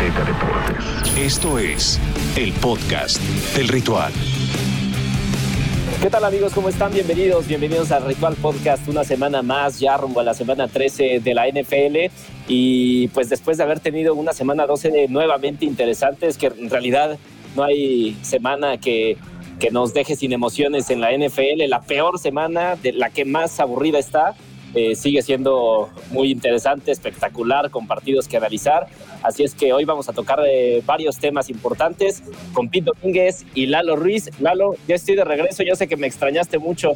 Azteca Deportes. Esto es el podcast del ritual. ¿Qué tal amigos? ¿Cómo están? Bienvenidos, bienvenidos al Ritual Podcast, una semana más, ya rumbo a la semana 13 de la NFL y pues después de haber tenido una semana 12 nuevamente interesantes, que en realidad no hay semana que, que nos deje sin emociones en la NFL, la peor semana, de la que más aburrida está, eh, sigue siendo muy interesante, espectacular, con partidos que analizar. Así es que hoy vamos a tocar eh, varios temas importantes con Pete Domínguez y Lalo Ruiz. Lalo, ya estoy de regreso, yo sé que me extrañaste mucho.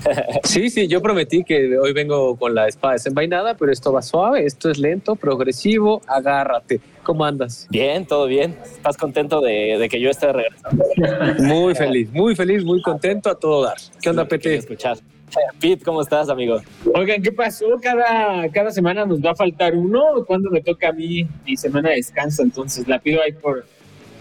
Sí, sí, yo prometí que hoy vengo con la espada desenvainada, pero esto va suave, esto es lento, progresivo, agárrate. ¿Cómo andas? Bien, todo bien. ¿Estás contento de, que yo esté de regreso? Muy feliz, muy feliz, muy contento a todo dar. ¿Qué onda, Pete? Escuchar. Pete, ¿cómo estás, amigo? Oigan, ¿qué pasó? Cada, cada semana nos va a faltar uno. ¿Cuándo me toca a mí mi semana de descanso? Entonces la pido ahí por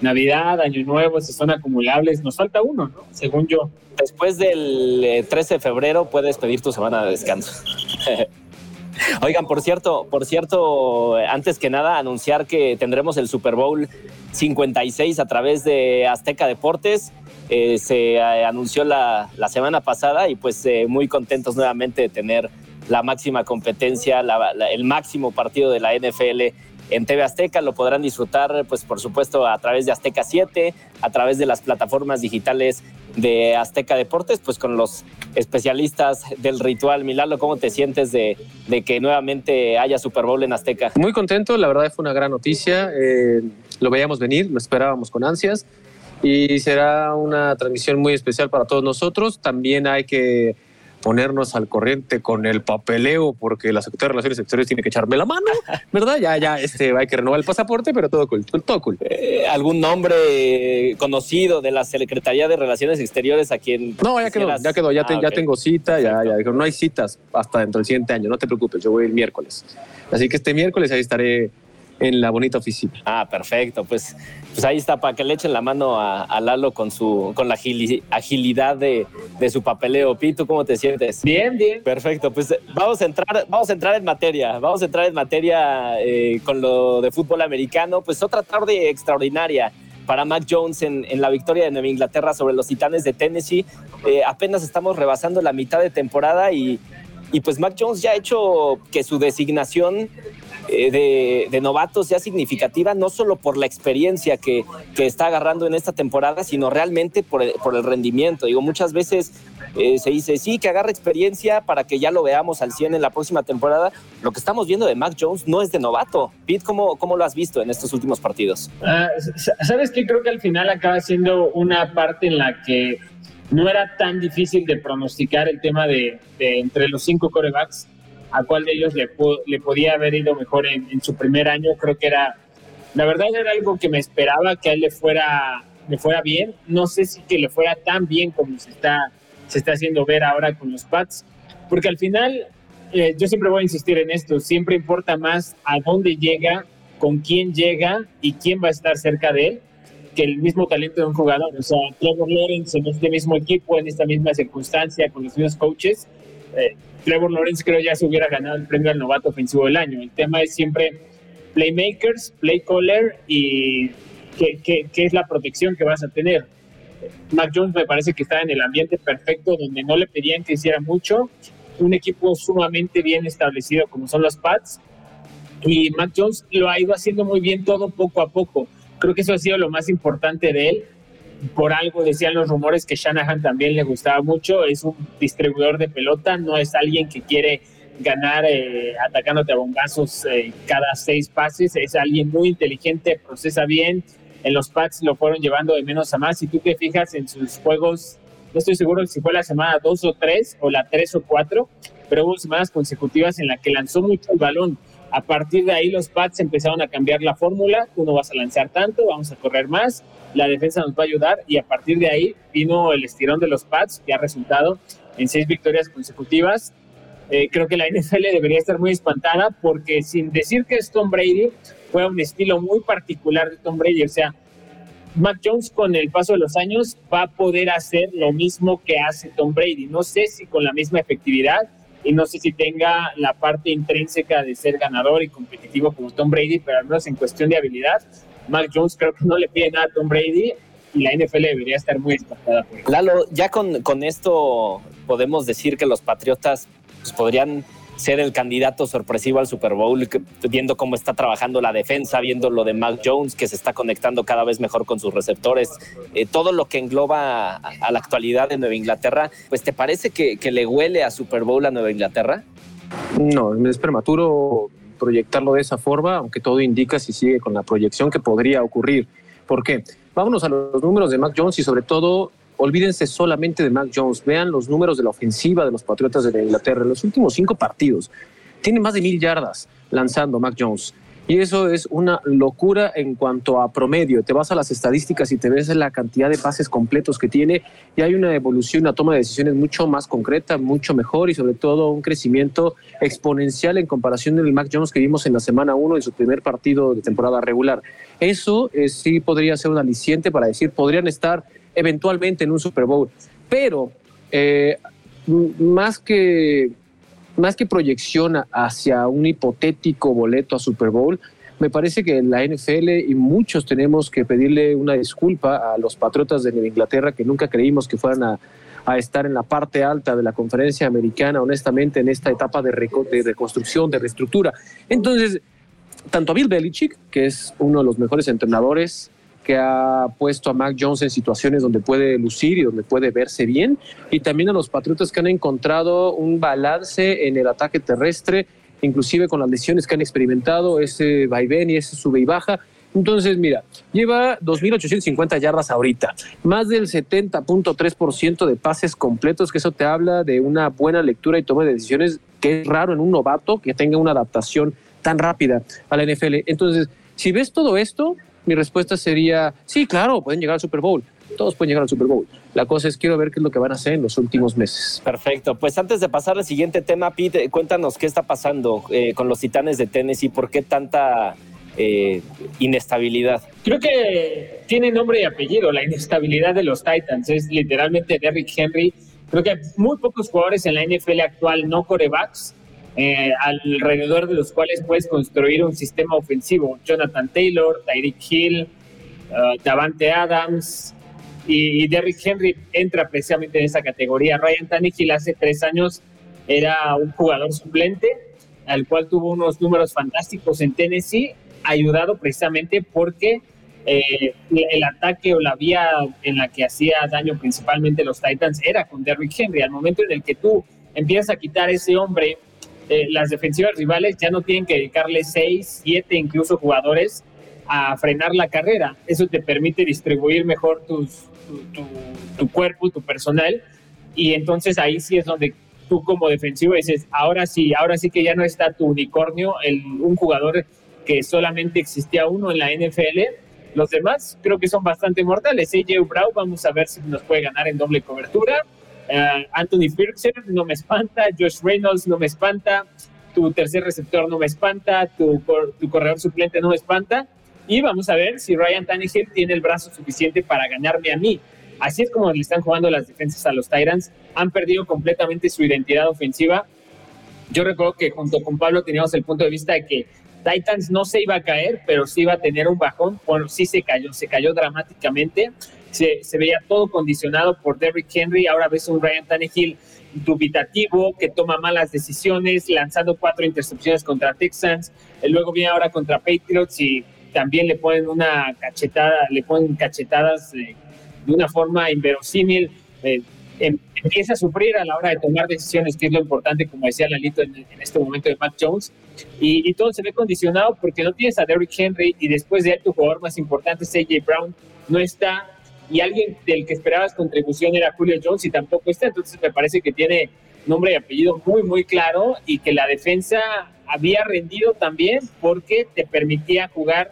Navidad, Año Nuevo, si son acumulables. Nos falta uno, ¿no? Según yo. Después del 13 eh, de febrero puedes pedir tu semana de descanso. Oigan, por cierto, por cierto, antes que nada, anunciar que tendremos el Super Bowl 56 a través de Azteca Deportes. Eh, se eh, anunció la, semana pasada y pues eh, muy contentos nuevamente de tener la máxima competencia, el máximo partido de la NFL en TV Azteca. Lo podrán disfrutar, pues por supuesto, a través de Azteca 7, a través de las plataformas digitales de Azteca Deportes, pues con los especialistas del ritual. Milalo, ¿cómo te sientes de, que nuevamente haya Super Bowl en Azteca? Muy contento, la verdad fue una gran noticia. Lo veíamos venir, lo esperábamos con ansias y será una transmisión muy especial para todos nosotros. También hay que ponernos al corriente con el papeleo, porque la Secretaría de Relaciones Exteriores tiene que echarme la mano, ¿verdad? Ya, ya, este, hay que renovar el pasaporte, pero todo cool, todo cool. Eh, ¿Algún nombre conocido de la Secretaría de Relaciones Exteriores a quien No, ya quedó, ya quedó, ya, ah, ya tengo cita, ya, ya, no hay citas hasta dentro del siguiente año, no te preocupes, yo voy el miércoles. Así que este miércoles ahí estaré en la bonita oficina. Ah, perfecto. Pues, pues ahí está, para que le echen la mano a, Lalo con su con la agilidad de, su papeleo. Pito, ¿cómo te sientes? Bien, bien. Perfecto. Pues vamos a entrar, vamos a entrar en materia. Vamos a entrar en materia eh, con lo de fútbol americano. Pues otra tarde extraordinaria para Mac Jones en, la victoria de Nueva Inglaterra sobre los Titanes de Tennessee. Eh, apenas estamos rebasando la mitad de temporada y, y pues Mac Jones ya ha hecho que su designación eh, de, novatos ya significativa, no solo por la experiencia que, que está agarrando en esta temporada, sino realmente por el, por el rendimiento. Digo, muchas veces eh, se dice, sí, que agarre experiencia para que ya lo veamos al 100 en la próxima temporada. Lo que estamos viendo de Mac Jones no es de novato. Pete, ¿cómo, cómo lo has visto en estos últimos partidos? Ah, Sabes que creo que al final acaba siendo una parte en la que no era tan difícil de pronosticar el tema de, de entre los cinco corebacks a cuál de ellos le, le podía haber ido mejor en, su primer año. Creo que era, la verdad era algo que me esperaba que a él le fuera, le fuera bien. No sé si que le fuera tan bien como se está, se está haciendo ver ahora con los Pats, porque al final, eh, yo siempre voy a insistir en esto, siempre importa más a dónde llega, con quién llega y quién va a estar cerca de él que el mismo talento de un jugador. O sea, Trevor Lawrence en este mismo equipo, en esta misma circunstancia, con los mismos coaches, eh, Trevor Lawrence creo ya se hubiera ganado el premio al novato ofensivo del año. El tema es siempre playmakers, play caller y qué, qué, es la protección que vas a tener. Mac Jones me parece que está en el ambiente perfecto donde no le pedían que hiciera mucho. Un equipo sumamente bien establecido como son los Pats. Y Mac Jones lo ha ido haciendo muy bien todo poco a poco. Creo que eso ha sido lo más importante de él por algo decían los rumores que Shanahan también le gustaba mucho, es un distribuidor de pelota, no es alguien que quiere ganar eh, atacándote a bombazos eh, cada seis pases, es alguien muy inteligente, procesa bien, en los packs lo fueron llevando de menos a más, si tú te fijas en sus juegos, no estoy seguro si fue la semana dos o tres o la tres o cuatro, pero hubo semanas consecutivas en las que lanzó mucho el balón, a partir de ahí los Pats empezaron a cambiar la fórmula, tú no vas a lanzar tanto, vamos a correr más, la defensa nos va a ayudar y a partir de ahí vino el estirón de los Pats que ha resultado en seis victorias consecutivas. Eh, creo que la NFL debería estar muy espantada porque sin decir que es Tom Brady, fue un estilo muy particular de Tom Brady, o sea, Mac Jones con el paso de los años va a poder hacer lo mismo que hace Tom Brady. No sé si con la misma efectividad, y no sé si tenga la parte intrínseca de ser ganador y competitivo como Tom Brady, pero al menos en cuestión de habilidad, Mac Jones creo que no le pide nada a Tom Brady y la NFL debería estar muy espantada por. Lalo, ya con, con esto podemos decir que los Patriotas pues, podrían ser el candidato sorpresivo al Super Bowl, viendo cómo está trabajando la defensa, viendo lo de Mac Jones, que se está conectando cada vez mejor con sus receptores, eh, todo lo que engloba a, la actualidad de Nueva Inglaterra, pues ¿te parece que, que le huele a Super Bowl a Nueva Inglaterra? No, es prematuro proyectarlo de esa forma, aunque todo indica si sigue con la proyección que podría ocurrir. ¿Por qué? Vámonos a los números de Mac Jones y sobre todo olvídense solamente de Mac Jones, vean los números de la ofensiva de los Patriotas de Inglaterra. En los últimos cinco partidos tiene más de mil yardas lanzando Mac Jones. Y eso es una locura en cuanto a promedio. Te vas a las estadísticas y te ves la cantidad de pases completos que tiene y hay una evolución, una toma de decisiones mucho más concreta, mucho mejor y sobre todo un crecimiento exponencial en comparación del Mac Jones que vimos en la semana 1 en su primer partido de temporada regular. Eso eh, sí podría ser un aliciente para decir, podrían estar eventualmente en un Super Bowl. Pero eh, más, que, más que proyección hacia un hipotético boleto a Super Bowl, me parece que la NFL y muchos tenemos que pedirle una disculpa a los Patriotas de Inglaterra que nunca creímos que fueran a, estar en la parte alta de la conferencia americana, honestamente, en esta etapa de, de reconstrucción, de reestructura. Entonces, tanto a Bill Belichick, que es uno de los mejores entrenadores que ha puesto a Mac Jones en situaciones donde puede lucir y donde puede verse bien, y también a los Patriotas que han encontrado un balance en el ataque terrestre, inclusive con las lesiones que han experimentado, ese vaivén y ese sube y baja. Entonces, mira, lleva 2.850 yardas ahorita, más del 70.3% de pases completos, que eso te habla de una buena lectura y toma de decisiones, que es raro en un novato que tenga una adaptación tan rápida a la NFL. Entonces, si ves todo esto, mi respuesta sería, sí, claro, pueden llegar al Super Bowl. Todos pueden llegar al Super Bowl. La cosa es, quiero ver qué es lo que van a hacer en los últimos meses. Perfecto. Pues antes de pasar al siguiente tema, Pete, cuéntanos qué está pasando eh, con los Titanes de Tennessee, por qué tanta eh, inestabilidad. Creo que tiene nombre y apellido la inestabilidad de los Titans. Es literalmente Derrick Henry. Creo que hay muy pocos jugadores en la NFL actual no corebacks eh, alrededor de los cuales puedes construir un sistema ofensivo. Jonathan Taylor, Tyreek Hill, uh, Davante Adams y, Derrick Henry entra precisamente en esa categoría. Ryan Tannehill hace tres años era un jugador suplente, al cual tuvo unos números fantásticos en Tennessee, ayudado precisamente porque eh, el ataque o la vía en la que hacía daño principalmente los Titans era con Derrick Henry. Al momento en el que tú empiezas a quitar ese hombre eh, las defensivas rivales ya no tienen que dedicarle seis, siete incluso jugadores a frenar la carrera. Eso te permite distribuir mejor tu, cuerpo, tu personal. Y entonces ahí sí es donde tú como defensivo dices, ahora sí, ahora sí que ya no está tu unicornio, el, un jugador que solamente existía uno en la NFL. Los demás creo que son bastante mortales. AJ Brown, vamos a ver si nos puede ganar en doble cobertura. Eh, Anthony Firkser no me espanta, Josh Reynolds no me espanta, tu tercer receptor no me espanta, tu, tu corredor suplente no me espanta. Y vamos a ver si Ryan Tannehill tiene el brazo suficiente para ganarme a mí. Así es como le están jugando las defensas a los Tyrants. Han perdido completamente su identidad ofensiva. Yo recuerdo que junto con Pablo teníamos el punto de vista de que Titans no se iba a caer, pero sí iba a tener un bajón. Bueno, sí se cayó, se cayó dramáticamente se, veía todo condicionado por Derrick Henry. Ahora ves un Ryan Tannehill dubitativo, que toma malas decisiones, lanzando cuatro intercepciones contra Texans. Luego viene ahora contra Patriots y también le ponen una cachetada, le ponen cachetadas de una forma inverosímil. Eh, em, empieza a sufrir a la hora de tomar decisiones, que es lo importante, como decía Lalito en, en este momento de Matt Jones. Y, y, todo se ve condicionado porque no tienes a Derrick Henry y después de él tu jugador más importante, CJ Brown, no está y alguien del que esperabas contribución era Julio Jones y tampoco está. Entonces me parece que tiene nombre y apellido muy, muy claro y que la defensa había rendido también porque te permitía jugar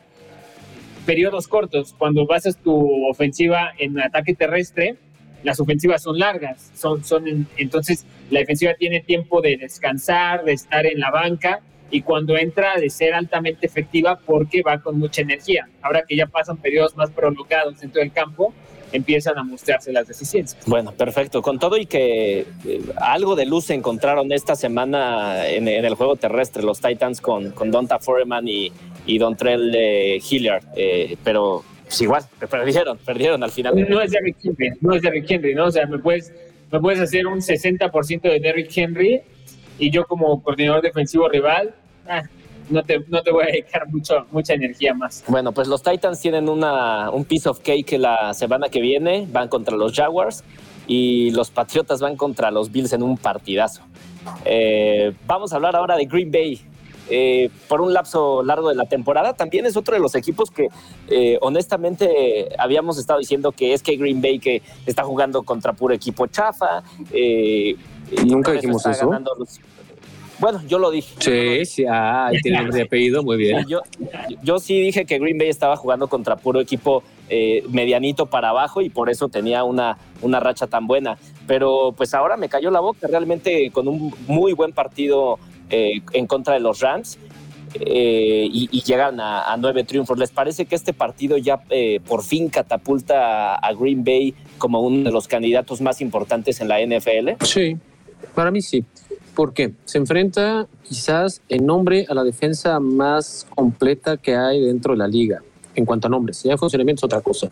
periodos cortos. Cuando basas tu ofensiva en ataque terrestre, las ofensivas son largas, son, son, entonces la defensiva tiene tiempo de descansar, de estar en la banca y cuando entra de ser altamente efectiva porque va con mucha energía. Ahora que ya pasan periodos más prolongados dentro del campo, empiezan a mostrarse las deficiencias. Bueno, perfecto. Con todo y que eh, algo de luz se encontraron esta semana en, el juego terrestre los Titans con, con Donta Foreman y, y Dontrell eh, Hilliard, eh, pero pues igual, perdieron, perdieron al final. No es Derrick Henry, no es Derrick Henry, ¿no? O sea, me puedes, me puedes hacer un 60% de Derrick Henry y yo como coordinador defensivo rival, ah, no te, no te voy a dedicar mucho, mucha energía más. Bueno, pues los Titans tienen una, un piece of cake la semana que viene, van contra los Jaguars y los Patriotas van contra los Bills en un partidazo. Eh, vamos a hablar ahora de Green Bay. Eh, por un lapso largo de la temporada, también es otro de los equipos que eh, honestamente habíamos estado diciendo que es que Green Bay que está jugando contra puro equipo chafa. Nunca dijimos eso. Bueno, yo lo dije. Sí, sí, ah, tiene nombre de apellido, muy bien. Yo, yo sí dije que Green Bay estaba jugando contra puro equipo eh, medianito para abajo y por eso tenía una, una racha tan buena. Pero pues ahora me cayó la boca realmente con un muy buen partido eh, en contra de los Rams. Eh, y, llegan a, nueve triunfos. ¿Les parece que este partido ya por fin catapulta a Green Bay como uno de los candidatos más importantes en la NFL? Sí, para mí sí porque se enfrenta quizás en nombre a la defensa más completa que hay dentro de la liga, en cuanto a nombres. Ya funcionamiento es otra cosa.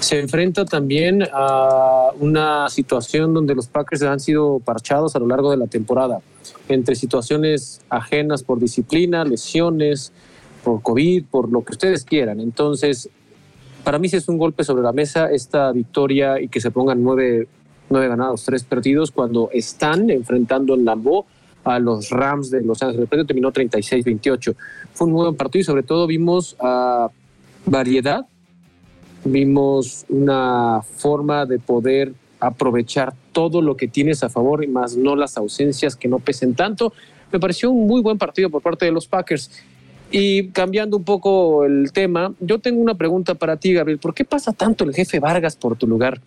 Se enfrenta también a una situación donde los Packers han sido parchados a lo largo de la temporada, entre situaciones ajenas por disciplina, lesiones, por COVID, por lo que ustedes quieran. Entonces, para mí sí es un golpe sobre la mesa esta victoria y que se pongan nueve nueve ganados, tres perdidos, cuando están enfrentando en Lambeau a los Rams de Los Ángeles. El terminó 36-28. Fue un muy buen partido y sobre todo vimos uh, variedad, vimos una forma de poder aprovechar todo lo que tienes a favor y más no las ausencias que no pesen tanto. Me pareció un muy buen partido por parte de los Packers. Y cambiando un poco el tema, yo tengo una pregunta para ti, Gabriel. ¿Por qué pasa tanto el jefe Vargas por tu lugar?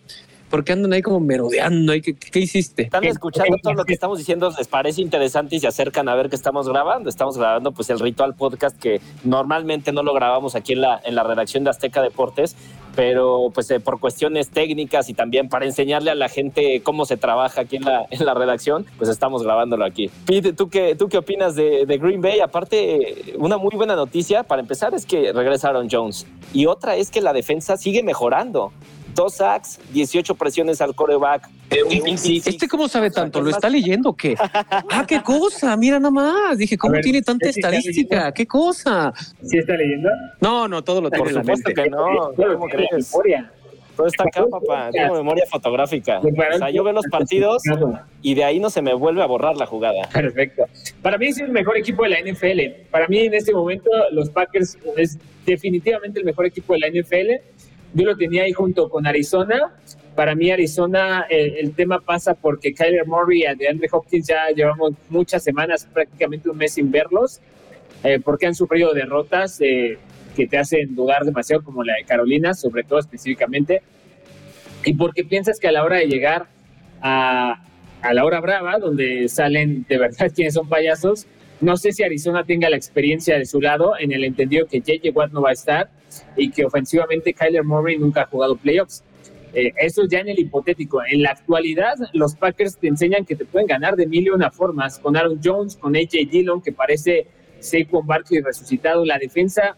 Porque andan ahí como merodeando. ¿Qué, qué hiciste? Están escuchando todo lo que estamos diciendo, les parece interesante y se acercan a ver qué estamos grabando. Estamos grabando pues el Ritual Podcast que normalmente no lo grabamos aquí en la, en la redacción de Azteca Deportes, pero pues eh, por cuestiones técnicas y también para enseñarle a la gente cómo se trabaja aquí en la, en la redacción, pues estamos grabándolo aquí. Pete, ¿tú qué, tú qué opinas de, de Green Bay? Aparte, una muy buena noticia para empezar es que regresaron Jones y otra es que la defensa sigue mejorando dos sacks, 18 presiones al coreback. ¿Este cómo sabe tanto? ¿Lo está leyendo o qué? Ah, qué cosa, mira nada más. Dije, ¿cómo tiene tanta estadística? ¿Qué cosa? ¿Sí está leyendo? No, no, todo lo tengo Por supuesto que no. ¿Cómo crees? Todo está acá, papá. Tengo memoria fotográfica. O sea, yo veo los partidos y de ahí no se me vuelve a borrar la jugada. Perfecto. Para mí es el mejor equipo de la NFL. Para mí en este momento los Packers es definitivamente el mejor equipo de la NFL yo lo tenía ahí junto con Arizona. Para mí Arizona, el, tema pasa porque Kyler Murray y de Andre Hopkins ya llevamos muchas semanas, prácticamente un mes sin verlos, eh, porque han sufrido derrotas eh, que te hacen dudar demasiado, como la de Carolina, sobre todo específicamente, y porque piensas que a la hora de llegar a, a la hora brava, donde salen de verdad quienes son payasos, no sé si Arizona tenga la experiencia de su lado, en el entendido que JJ Watt no va a estar y que ofensivamente Kyler Murray nunca ha jugado playoffs. Eh, eso ya en el hipotético. En la actualidad, los Packers te enseñan que te pueden ganar de mil y una formas, con Aaron Jones, con AJ Dillon, que parece Saquon Barkley resucitado. La defensa,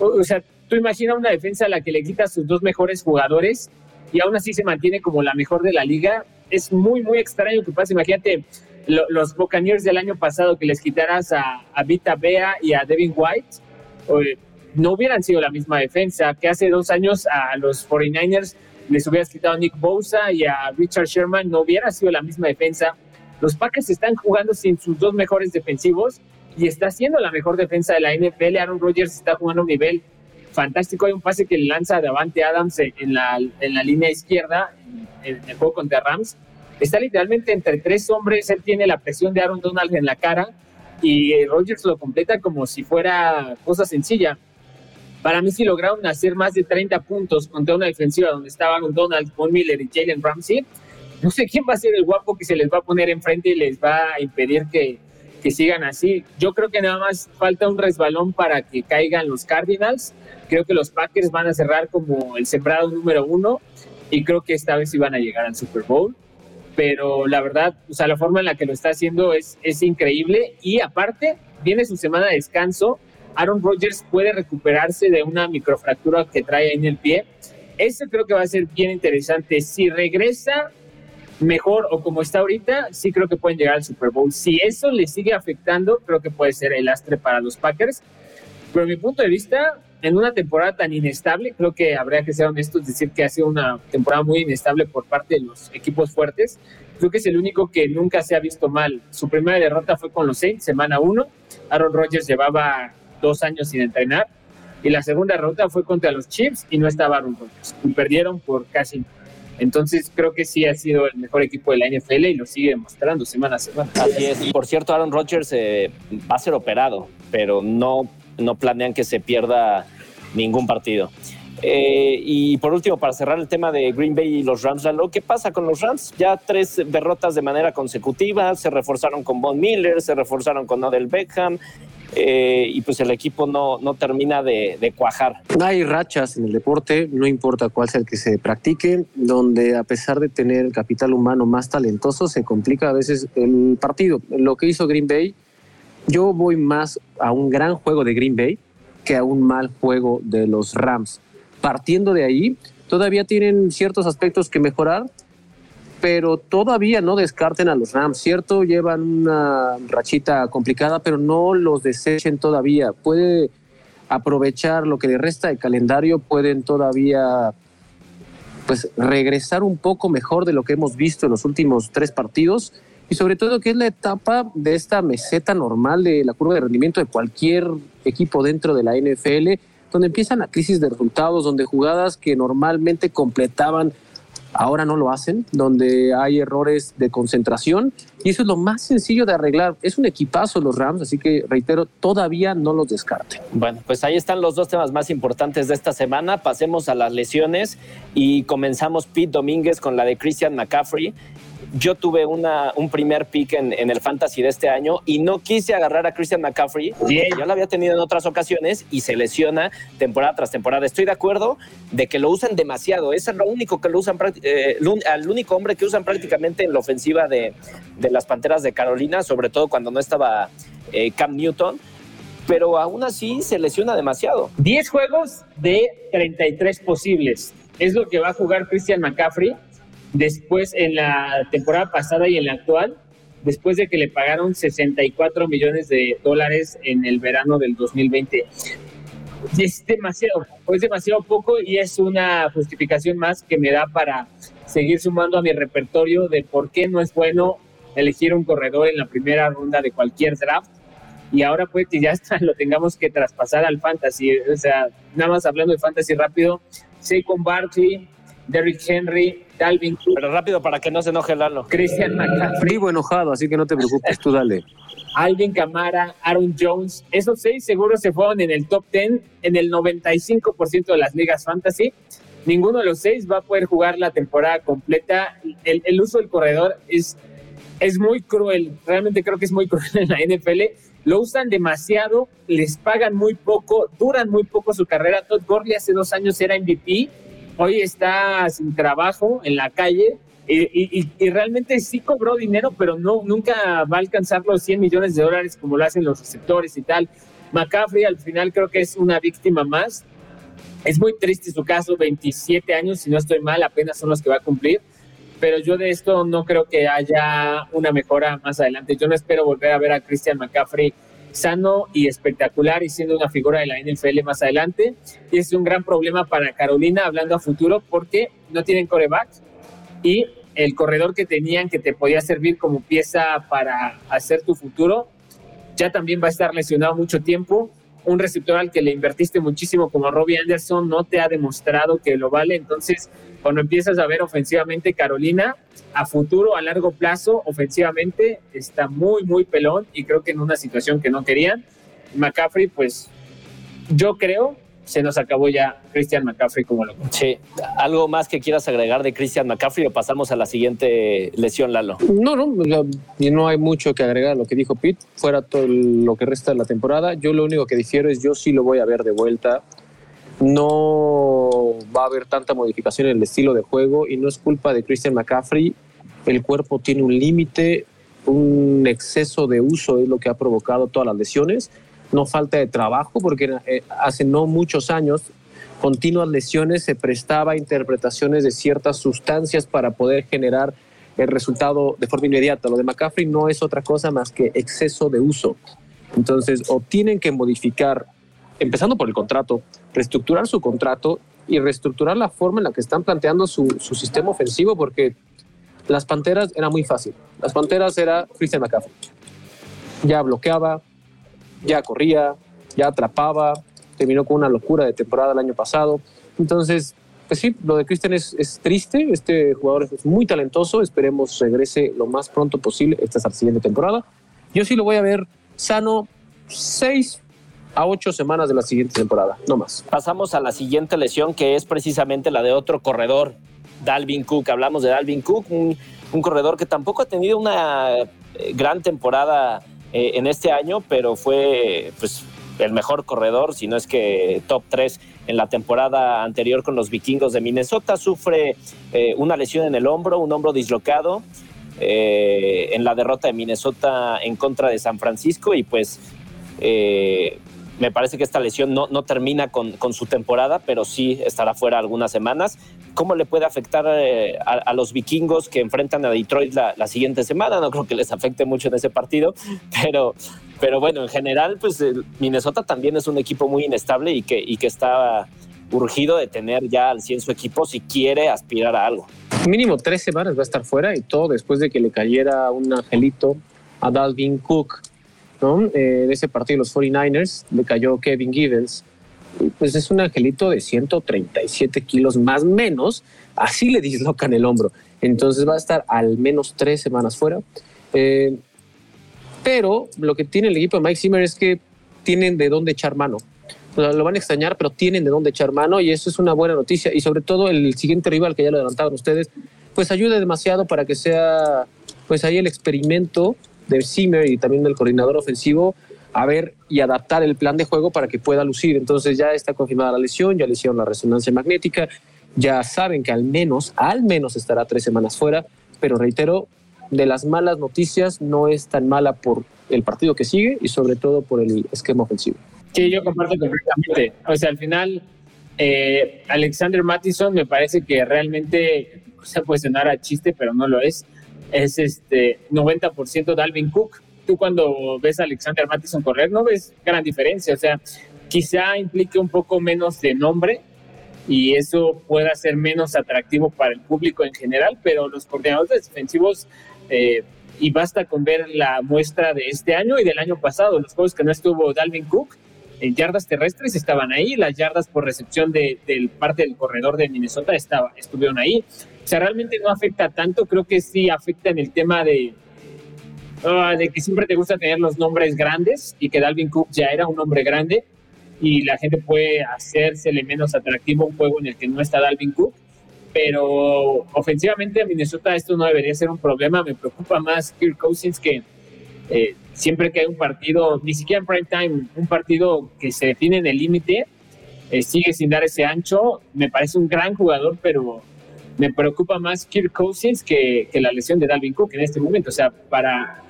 o, sea, tú imaginas una defensa a la que le quitas sus dos mejores jugadores y aún así se mantiene como la mejor de la liga. Es muy, muy extraño que pase. Imagínate los Buccaneers del año pasado que les quitaras a, a Vita Bea y a Devin White, no hubieran sido la misma defensa que hace dos años a los 49ers les hubieras quitado a Nick Bosa y a Richard Sherman, no hubiera sido la misma defensa. Los Packers están jugando sin sus dos mejores defensivos y está siendo la mejor defensa de la NFL. Aaron Rodgers está jugando a un nivel fantástico. Hay un pase que le lanza a Davante Adams en la, en la línea izquierda en, en el juego contra Rams está literalmente entre tres hombres, él tiene la presión de Aaron Donald en la cara y eh, Rogers lo completa como si fuera cosa sencilla. Para mí, si lograron hacer más de 30 puntos contra una defensiva donde estaban Donald, Von Miller y Jalen Ramsey, no sé quién va a ser el guapo que se les va a poner enfrente y les va a impedir que, que sigan así. Yo creo que nada más falta un resbalón para que caigan los Cardinals. Creo que los Packers van a cerrar como el sembrado número uno y creo que esta vez iban a llegar al Super Bowl. Pero la verdad, o sea, la forma en la que lo está haciendo es, es increíble y aparte viene su semana de descanso. Aaron Rodgers puede recuperarse de una microfractura que trae en el pie. Eso creo que va a ser bien interesante. Si regresa mejor o como está ahorita, sí creo que pueden llegar al Super Bowl. Si eso le sigue afectando, creo que puede ser el astre para los Packers. Pero mi punto de vista, en una temporada tan inestable, creo que habría que ser honestos, decir que ha sido una temporada muy inestable por parte de los equipos fuertes. Creo que es el único que nunca se ha visto mal. Su primera derrota fue con los Saints, semana uno. Aaron Rodgers llevaba dos años sin entrenar. Y la segunda derrota fue contra los Chiefs y no estaba Aaron Rodgers. Y perdieron por casi entonces creo que sí ha sido el mejor equipo de la NFL y lo sigue demostrando semana a semana. Así es. Por cierto, Aaron Rodgers eh, va a ser operado, pero no, no planean que se pierda ningún partido. Eh, y por último, para cerrar el tema de Green Bay y los Rams, Lalo, ¿qué pasa con los Rams? Ya tres derrotas de manera consecutiva, se reforzaron con Von Miller, se reforzaron con Odell Beckham, eh, y pues el equipo no, no termina de, de, cuajar. Hay rachas en el deporte, no importa cuál sea el que se practique, donde a pesar de tener el capital humano más talentoso, se complica a veces el partido. Lo que hizo Green Bay, yo voy más a un gran juego de Green Bay que a un mal juego de los Rams. Partiendo de ahí, todavía tienen ciertos aspectos que mejorar, pero todavía no descarten a los Rams, ¿cierto? Llevan una rachita complicada, pero no los desechen todavía. Puede aprovechar lo que le resta de calendario, pueden todavía pues regresar un poco mejor de lo que hemos visto en los últimos tres partidos y sobre todo que es la etapa de esta meseta normal de la curva de rendimiento de cualquier equipo dentro de la NFL, donde empiezan la crisis de resultados, donde jugadas que normalmente completaban ahora no lo hacen, donde hay errores de concentración y eso es lo más sencillo de arreglar. Es un equipazo los Rams, así que reitero, todavía no los descarte. Bueno, pues ahí están los dos temas más importantes de esta semana. Pasemos a las lesiones y comenzamos Pete Domínguez con la de Christian McCaffrey yo tuve una, un primer pick en, el fantasy de este año y no quise agarrar a Christian McCaffrey, porque ya lo había tenido en otras ocasiones y se lesiona temporada tras temporada. Estoy de acuerdo de que lo usan demasiado. Es lo único que lo usan, eh, el único hombre que usan prácticamente en la ofensiva de, las Panteras de Carolina, sobre todo cuando no estaba eh, Cam Newton pero aún así se lesiona demasiado. 10 juegos de 33 posibles. Es lo que va a jugar Christian McCaffrey Después, en la temporada pasada y en la actual, después de que le pagaron 64 millones de dólares en el verano del 2020. Es demasiado, es demasiado poco y es una justificación más que me da para seguir sumando a mi repertorio de por qué no es bueno elegir un corredor en la primera ronda de cualquier draft y ahora pues que ya lo tengamos que traspasar al fantasy. O sea, nada más hablando de fantasy rápido, Saquon Barkley, Derrick Henry, Dalvin Cook. Pero rápido para que no se enoje Lalo. Christian McCaffrey. Vivo enojado, así que no te preocupes, tú dale. Alvin Camara, Aaron Jones, esos seis seguros se fueron en el top 10 en el 95% de las ligas fantasy. Ninguno de los seis va a poder jugar la temporada completa. El, el uso del corredor es, es muy cruel, realmente creo que es muy cruel en la NFL. Lo usan demasiado, les pagan muy poco, duran muy poco su carrera. Todd Gurley hace dos años era MVP hoy está sin trabajo en la calle y, realmente sí cobró dinero, pero no, nunca va a alcanzar los 100 millones de dólares como lo hacen los receptores y tal. McCaffrey al final creo que es una víctima más. Es muy triste su caso, 27 años, si no estoy mal, apenas son los que va a cumplir. Pero yo de esto no creo que haya una mejora más adelante. Yo no espero volver a ver a Christian McCaffrey sano y espectacular y siendo una figura de la NFL más adelante. Y es un gran problema para Carolina hablando a futuro porque no tienen coreback y el corredor que tenían que te podía servir como pieza para hacer tu futuro ya también va a estar lesionado mucho tiempo. Un receptor al que le invertiste muchísimo como Robbie Anderson no te ha demostrado que lo vale. Entonces, cuando empiezas a ver ofensivamente Carolina, a futuro, a largo plazo, ofensivamente, está muy, muy pelón y creo que en una situación que no querían. McCaffrey, pues yo creo se nos acabó ya Christian McCaffrey como lo Sí, ¿algo más que quieras agregar de Christian McCaffrey o pasamos a la siguiente lesión, Lalo? No, no, no hay mucho que agregar a lo que dijo Pete, fuera todo lo que resta de la temporada. Yo lo único que difiero es yo sí lo voy a ver de vuelta. No va a haber tanta modificación en el estilo de juego y no es culpa de Christian McCaffrey. El cuerpo tiene un límite, un exceso de uso es lo que ha provocado todas las lesiones no falta de trabajo, porque eh, hace no muchos años continuas lesiones se prestaba interpretaciones de ciertas sustancias para poder generar el resultado de forma inmediata. Lo de McCaffrey no es otra cosa más que exceso de uso. Entonces, o tienen que modificar, empezando por el contrato, reestructurar su contrato y reestructurar la forma en la que están planteando su, su sistema ofensivo, porque las Panteras era muy fácil. Las Panteras era Christian McCaffrey. Ya bloqueaba, ya corría, ya atrapaba, terminó con una locura de temporada el año pasado. Entonces, pues sí, lo de Christian es, triste, este jugador es muy talentoso, esperemos regrese lo más pronto posible, esta es la siguiente temporada. Yo sí lo voy a ver sano seis a ocho semanas de la siguiente temporada, no más. Pasamos a la siguiente lesión, que es precisamente la de otro corredor, Dalvin Cook. Hablamos de Dalvin Cook, un, corredor que tampoco ha tenido una eh, gran temporada eh, en este año, pero fue pues, el mejor corredor, si no es que top 3 en la temporada anterior con los vikingos de Minnesota. Sufre eh, una lesión en el hombro, un hombro dislocado. En la derrota de Minnesota en contra de San Francisco y pues me parece que esta lesión no, no termina con, con, su temporada, pero sí estará fuera algunas semanas. ¿Cómo le puede afectar eh, a, los vikingos que enfrentan a Detroit la, la, siguiente semana? No creo que les afecte mucho en ese partido, pero, pero bueno, en general, pues Minnesota también es un equipo muy inestable y que, y que está urgido de tener ya al 100 su equipo si quiere aspirar a algo. Mínimo tres semanas va a estar fuera y todo después de que le cayera un angelito a Dalvin Cook ¿no? Eh, en ese partido los 49ers le cayó Kevin Gibbons. Pues es un angelito de 137 kilos más menos, así le dislocan el hombro. Entonces va a estar al menos tres semanas fuera. Eh, pero lo que tiene el equipo de Mike Zimmer es que tienen de dónde echar mano. lo van a extrañar, pero tienen de dónde echar mano y eso es una buena noticia. Y sobre todo el siguiente rival que ya lo adelantaban ustedes, pues ayuda demasiado para que sea pues ahí el experimento de Zimmer y también del coordinador ofensivo a ver y adaptar el plan de juego para que pueda lucir. Entonces ya está confirmada la lesión, ya le hicieron la resonancia magnética, ya saben que al menos, al menos estará tres semanas fuera, pero reitero, de las malas noticias no es tan mala por el partido que sigue y sobre todo por el esquema ofensivo. Sí, yo comparto completamente. O sea, al final, eh, Alexander Mattison me parece que realmente se puede sonar a chiste, pero no lo es es este 90% Dalvin Cook. Tú cuando ves a Alexander Mattison correr no ves gran diferencia, o sea, quizá implique un poco menos de nombre y eso pueda ser menos atractivo para el público en general, pero los coordinadores defensivos, eh, y basta con ver la muestra de este año y del año pasado, los juegos que no estuvo Dalvin Cook, en yardas terrestres estaban ahí, las yardas por recepción de, del parte del corredor de Minnesota estaba, estuvieron ahí. O sea, realmente no afecta tanto, creo que sí afecta en el tema de, ah, de que siempre te gusta tener los nombres grandes y que Dalvin Cook ya era un hombre grande y la gente puede hacérsele menos atractivo un juego en el que no está Dalvin Cook. Pero ofensivamente a Minnesota esto no debería ser un problema. Me preocupa más Kirk Cousins que eh, siempre que hay un partido, ni siquiera en prime time, un partido que se define en el límite, eh, sigue sin dar ese ancho. Me parece un gran jugador, pero me preocupa más Kirk Cousins que, que la lesión de Dalvin Cook en este momento. O sea, para...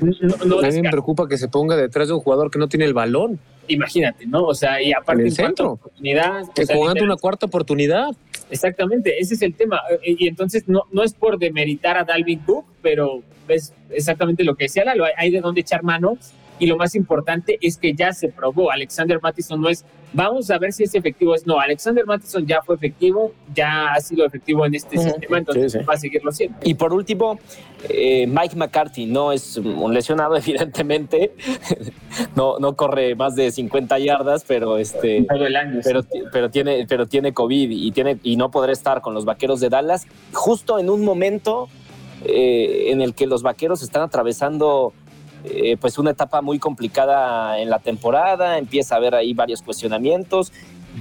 No, a mí me preocupa que se ponga detrás de un jugador que no tiene el balón. Imagínate, ¿no? O sea, y aparte en el centro. Oportunidad, que jugando una cuarta oportunidad. Exactamente, ese es el tema. Y entonces no, no es por demeritar a Dalvin Cook, pero es exactamente lo que decía Lalo, hay de dónde echar mano y lo más importante es que ya se probó. Alexander Mattison no es, vamos a ver si es efectivo. Es no, Alexander Mattison ya fue efectivo, ya ha sido efectivo en este sistema, entonces va a seguirlo siendo. Y por último, eh, Mike McCarthy no es un lesionado, evidentemente. no, no corre más de 50 yardas, pero este. pero, pero, tiene, pero tiene COVID y, tiene, y no podrá estar con los vaqueros de Dallas justo en un momento eh, en el que los vaqueros están atravesando eh, pues una etapa muy complicada en la temporada, empieza a haber ahí varios cuestionamientos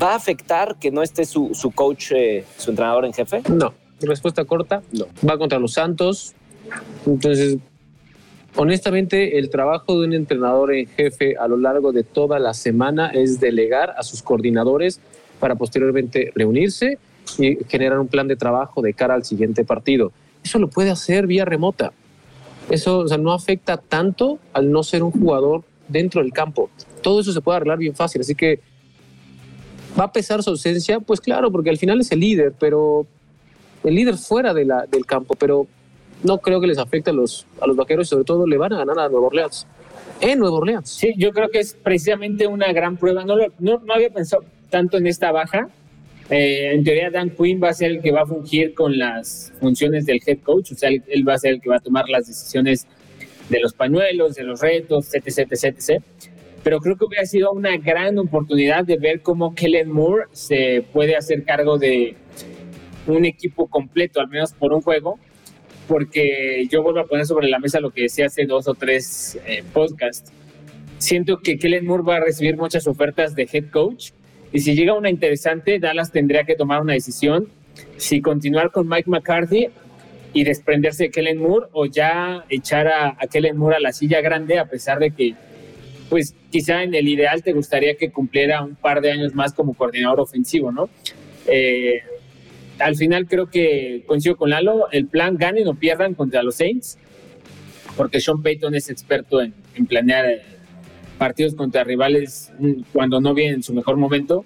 ¿Va a afectar que no esté su, su coach, eh, su entrenador en jefe? No. Respuesta corta, no. Va contra los Santos. Entonces, honestamente, el trabajo de un entrenador en jefe a lo largo de toda la semana es delegar a sus coordinadores para posteriormente reunirse y generar un plan de trabajo de cara al siguiente partido. Eso lo puede hacer vía remota. Eso o sea, no afecta tanto al no ser un jugador dentro del campo. Todo eso se puede arreglar bien fácil. Así que va a pesar su ausencia, pues claro, porque al final es el líder, pero el líder fuera de la, del campo, pero no creo que les afecte a los, a los vaqueros y sobre todo le van a ganar a Nueva Orleans. En Nueva Orleans. Sí, yo creo que es precisamente una gran prueba. No, no, no había pensado tanto en esta baja. Eh, en teoría, Dan Quinn va a ser el que va a fungir con las funciones del head coach, o sea, él, va a ser el que va a tomar las decisiones de los pañuelos, de los retos, etc, etc, etc. Pero creo que hubiera sido una gran oportunidad de ver cómo Kellen Moore se puede hacer cargo de un equipo completo, al menos por un juego, porque yo vuelvo a poner sobre la mesa lo que decía hace dos o tres eh, podcasts. Siento que Kellen Moore va a recibir muchas ofertas de head coach y si llega una interesante, Dallas tendría que tomar una decisión si continuar con Mike McCarthy y desprenderse de Kellen Moore o ya echar a, Kellen Moore a la silla grande a pesar de que pues quizá en el ideal te gustaría que cumpliera un par de años más como coordinador ofensivo, ¿no? Eh, al final creo que coincido con Lalo, el plan ganen o pierdan contra los Saints, porque Sean Payton es experto en, en planear eh, partidos contra rivales mm, cuando no vienen en su mejor momento.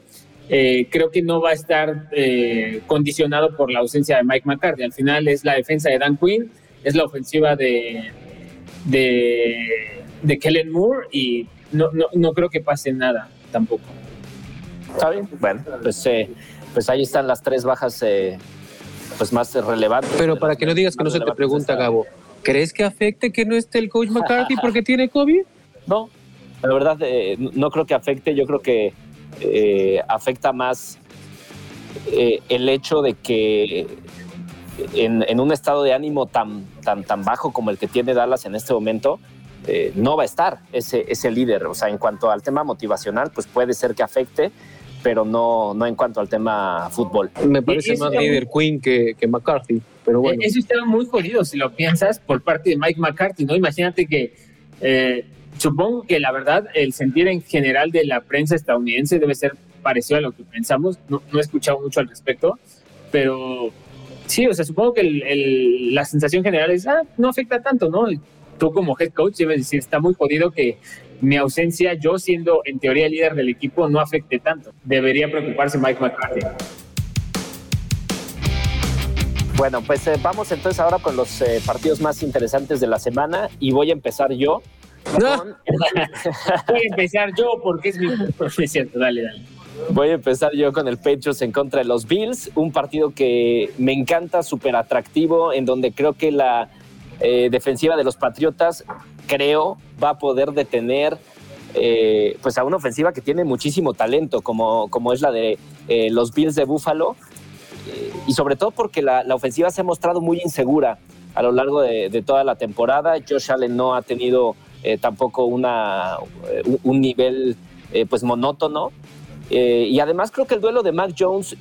Eh, creo que no va a estar eh, condicionado por la ausencia de Mike McCarthy. Al final es la defensa de Dan Quinn, es la ofensiva de, de, de Kellen Moore y no, no, no creo que pase nada tampoco. Está bien. Bueno, pues, eh, pues ahí están las tres bajas eh, pues más relevantes. Pero para que no digas que no se te pregunta, Gabo, ¿crees que afecte que no esté el coach McCarthy porque tiene COVID? No, la verdad eh, no creo que afecte, yo creo que eh, afecta más eh, el hecho de que en, en, un estado de ánimo tan, tan, tan bajo como el que tiene Dallas en este momento, eh, no va a estar ese, ese líder. O sea, en cuanto al tema motivacional, pues puede ser que afecte, pero no, no en cuanto al tema fútbol. Me parece más líder muy... Quinn que, que, McCarthy, pero bueno. Eso está muy jodido si lo piensas por parte de Mike McCarthy, ¿no? Imagínate que eh, supongo que la verdad el sentir en general de la prensa estadounidense debe ser parecido a lo que pensamos. No, no he escuchado mucho al respecto, pero sí, o sea, supongo que la sensación general es, ah, no afecta tanto, ¿no? Tú como head coach debes decir, está muy jodido que mi ausencia, yo siendo en teoría líder del equipo, no afecte tanto. Debería preocuparse Mike McCarthy. Bueno, pues eh, vamos entonces ahora con los eh, partidos más interesantes de la semana y voy a empezar yo. No. Voy a empezar yo porque es mi profesión. Dale, dale. Voy a empezar yo con el Patriots en contra de los Bills, un partido que me encanta, súper atractivo, en donde creo que la eh, defensiva de los Patriotas, creo, va a poder detener eh, pues a una ofensiva que tiene muchísimo talento, como, como es la de eh, los Bills de Buffalo, y sobre todo porque la, la, ofensiva se ha mostrado muy insegura a lo largo de, de toda la temporada. Josh Allen no ha tenido tampoco una, un nivel pues monótono. y además creo que el duelo de Mac Jones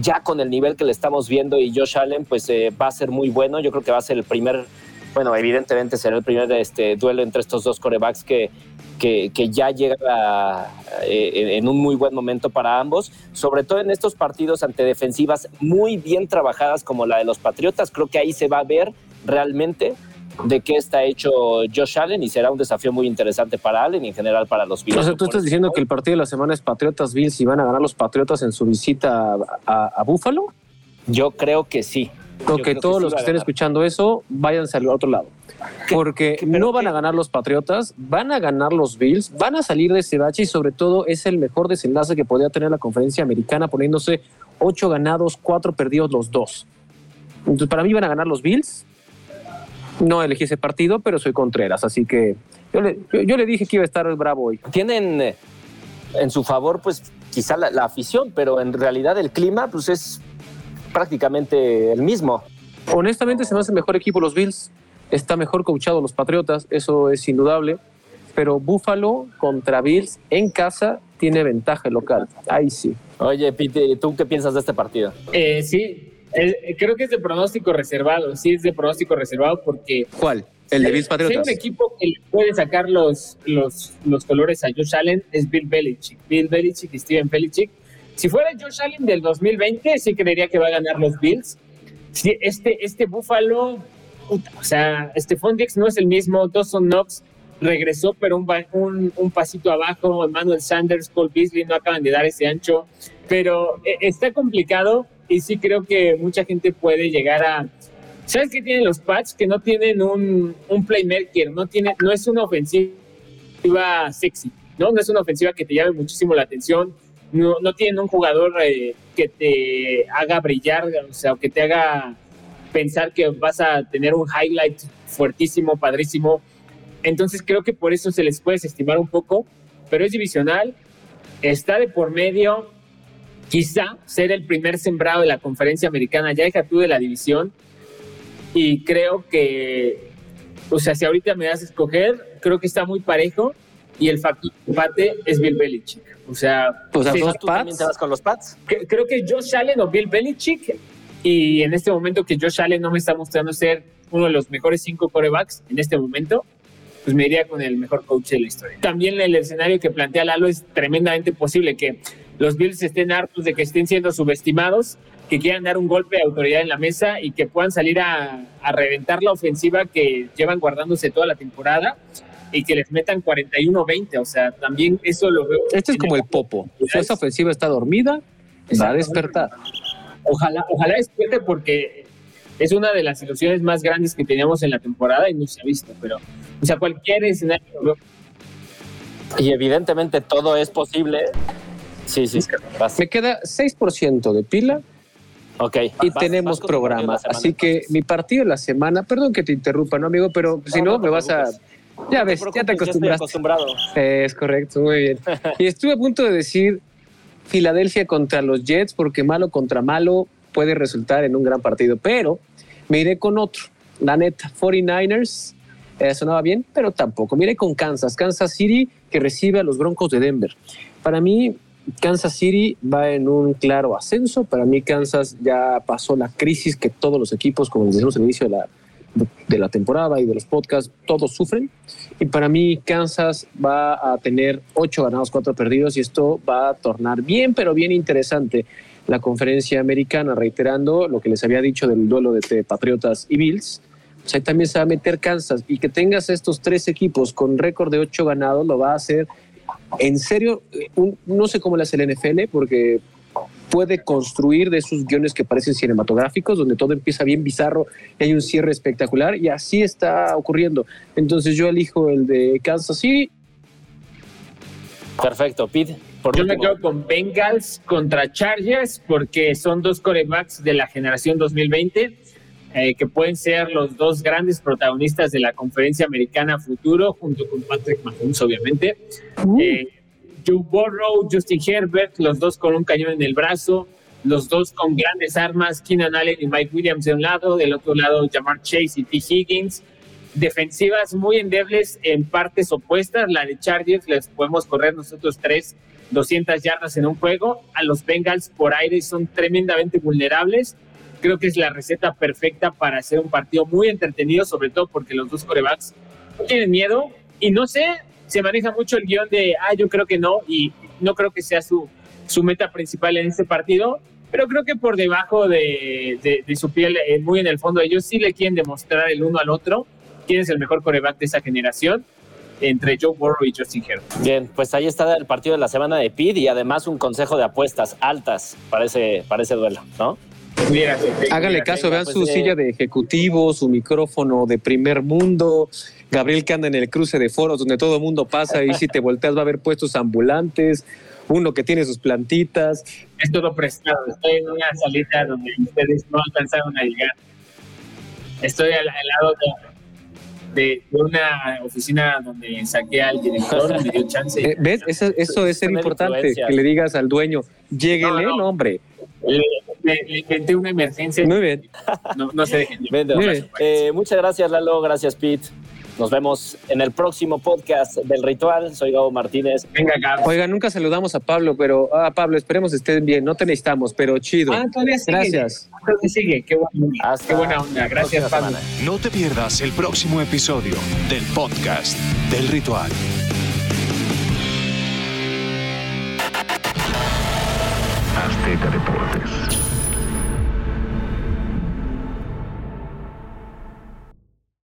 ya con el nivel que le estamos viendo y Josh Allen, pues eh, va a ser muy bueno. Yo creo que va a ser el primer, bueno, evidentemente será el primer este, duelo entre estos dos corebacks que, que, que ya llega a, eh, en un muy buen momento para ambos, sobre todo en estos partidos ante defensivas muy bien trabajadas como la de los Patriotas. Creo que ahí se va a ver realmente de qué está hecho Josh Allen y será un desafío muy interesante para Allen y en general para los Bills. O sea, tú estás diciendo que el partido de la semana es Patriotas Bills y van a ganar los Patriotas en su visita a, Búfalo. Yo creo que sí. Porque que todos que sí los que estén escuchando eso, váyanse al otro lado. Porque ¿Qué, no van a ganar los Patriotas, van a ganar los Bills, van a salir de ese bache y sobre todo es el mejor desenlace que podría tener la conferencia americana poniéndose ocho ganados, cuatro perdidos los dos. Entonces, para mí van a ganar los Bills, no elegí ese partido, pero soy Contreras, así que yo le, yo le dije que iba a estar bravo hoy. Tienen eh, en su favor, pues quizá la, la, afición, pero en realidad el clima, pues es prácticamente el mismo. Honestamente, se me hace mejor equipo los Bills. Está mejor coachado los Patriotas, eso es indudable. pero Buffalo contra Bills en casa tiene ventaja local. Ahí sí. Oye, Pete, ¿tú qué piensas de este partido? Eh, sí, eh, creo que es de pronóstico reservado. Sí, es de pronóstico reservado porque. ¿Cuál? El de Bills Patriotas. Si hay un equipo que le puede sacar los, los, los colores a Josh Allen es Bill Belichick. Bill Belichick y Steven Belichick. Si fuera Josh Allen del 2020, sí creería que va a ganar los Bills. Sí, este, este Buffalo, o sea, Stephon Dix no es el mismo. Dawson Knox regresó, pero un, un, un, pasito abajo. Emmanuel Sanders, Cole Beasley no acaban de dar ese ancho. Pero eh, está complicado y sí creo que mucha gente puede llegar a. ¿Sabes qué tienen los Pats? Que no tienen un, un playmaker, no, tiene, no es una ofensiva sexy, ¿no? No es una ofensiva que te llame muchísimo la atención. No, no tienen un jugador eh, que te haga brillar, o sea, que te haga pensar que vas a tener un highlight fuertísimo, padrísimo. Entonces creo que por eso se les puede estimar un poco, pero es divisional, está de por medio, quizá ser el primer sembrado de la conferencia americana, ya deja tú de la división, y creo que, o sea, si ahorita me das a escoger, creo que está muy parejo, y el factor empate es Bill Belichick. O sea, pues ¿tú también te vas con los Pats? Creo que Josh Allen o Bill Belichick, y en este momento que Josh Allen no me está mostrando ser uno de los mejores cinco corebacks en este momento, pues me iría con el mejor coach de la historia. También el escenario que plantea Lalo es tremendamente posible que los Bills estén hartos de que estén siendo subestimados, que quieran dar un golpe de autoridad en la mesa y que puedan salir a, a reventar la ofensiva que llevan guardándose toda la temporada y que les metan 41-20. O sea, también eso lo veo. Este es como el popo. Si esa ofensiva está dormida, va a despertar. Ojalá, ojalá despierte porque es una de las ilusiones más grandes que teníamos en la temporada y no se ha visto, pero, o sea, cualquier escenario. Y evidentemente todo es posible. Sí, sí. Me queda 6% de pila. Ok. Y vas, tenemos vas programa. Así que mi partido de la semana, perdón que te interrumpa, ¿no, amigo? Pero no, si no, no me vas a. Ya ves, ya te acostumbraste. acostumbrado. Es correcto, muy bien. y estuve a punto de decir Filadelfia contra los Jets, porque malo contra malo puede resultar en un gran partido, pero me iré con otro. La neta, 49ers eh, sonaba bien, pero tampoco. Mire con Kansas, Kansas City que recibe a los Broncos de Denver. Para mí, Kansas City va en un claro ascenso. Para mí, Kansas ya pasó la crisis que todos los equipos, como les dijimos al inicio de la, de la temporada y de los podcasts, todos sufren. Y para mí, Kansas va a tener ocho ganados, cuatro perdidos, y esto va a tornar bien, pero bien interesante la conferencia americana, reiterando lo que les había dicho del duelo de Patriotas y Bills. Pues ahí también se va a meter Kansas y que tengas estos tres equipos con récord de ocho ganados lo va a hacer en serio. Un, no sé cómo le hace el NFL porque puede construir de esos guiones que parecen cinematográficos, donde todo empieza bien bizarro y hay un cierre espectacular, y así está ocurriendo. Entonces yo elijo el de Kansas City. Perfecto, Pete. Por yo último. me quedo con Bengals contra Chargers porque son dos corebacks de la generación 2020 eh, que pueden ser los dos grandes protagonistas de la conferencia americana futuro, junto con Patrick Mahomes, obviamente. Uh. Eh, Joe Burrow, Justin Herbert, los dos con un cañón en el brazo, los dos con grandes armas, Keenan Allen y Mike Williams de un lado, del otro lado Jamar Chase y T. Higgins. Defensivas muy endebles en partes opuestas. La de Chargers les podemos correr nosotros tres 200 yardas en un juego. A los Bengals por aire son tremendamente vulnerables. Creo que es la receta perfecta para hacer un partido muy entretenido, sobre todo porque los dos corebacks no tienen miedo. Y no sé, se maneja mucho el guion de, ah, yo creo que no, y no creo que sea su, su meta principal en este partido, pero creo que por debajo de, de, su piel, eh, muy en el fondo, ellos sí le quieren demostrar el uno al otro quién es el mejor coreback de esa generación entre Joe Burrow y Justin Herbert. Bien, pues ahí está el partido de la semana de Pete y además un consejo de apuestas altas para ese, para ese duelo, ¿no? Mira, Háganle mira, caso, vean pues, su eh... silla de ejecutivo, su micrófono de primer mundo, Gabriel que anda en el cruce de foros donde todo el mundo pasa y si te volteas va a haber puestos ambulantes, uno que tiene sus plantitas. Es todo prestado, estoy en una salita donde ustedes no alcanzaron a llegar. Estoy al, al lado de, de, una oficina donde saqué al director, me dio chance. Eh, ¿Ves? Eso, eso es ser importante, que le digas al dueño, lléguele, no, no. hombre. Le, le, inventé una emergencia. Muy bien. No, no se dejen. Bien, eh, muchas gracias, Lalo. Gracias, Pete. Nos vemos en el próximo podcast del ritual. Soy Gabo Martínez. Venga, Gabo. Oiga, nunca saludamos a Pablo, pero a Pablo, esperemos estén bien. No te necesitamos, pero chido. Ah, todavía sigue. Gracias. Todavía sigue. Qué, buena, Hasta qué buena onda. Gracias, Pablo. semana. No te pierdas el próximo episodio del podcast del ritual. Azteca Deportes.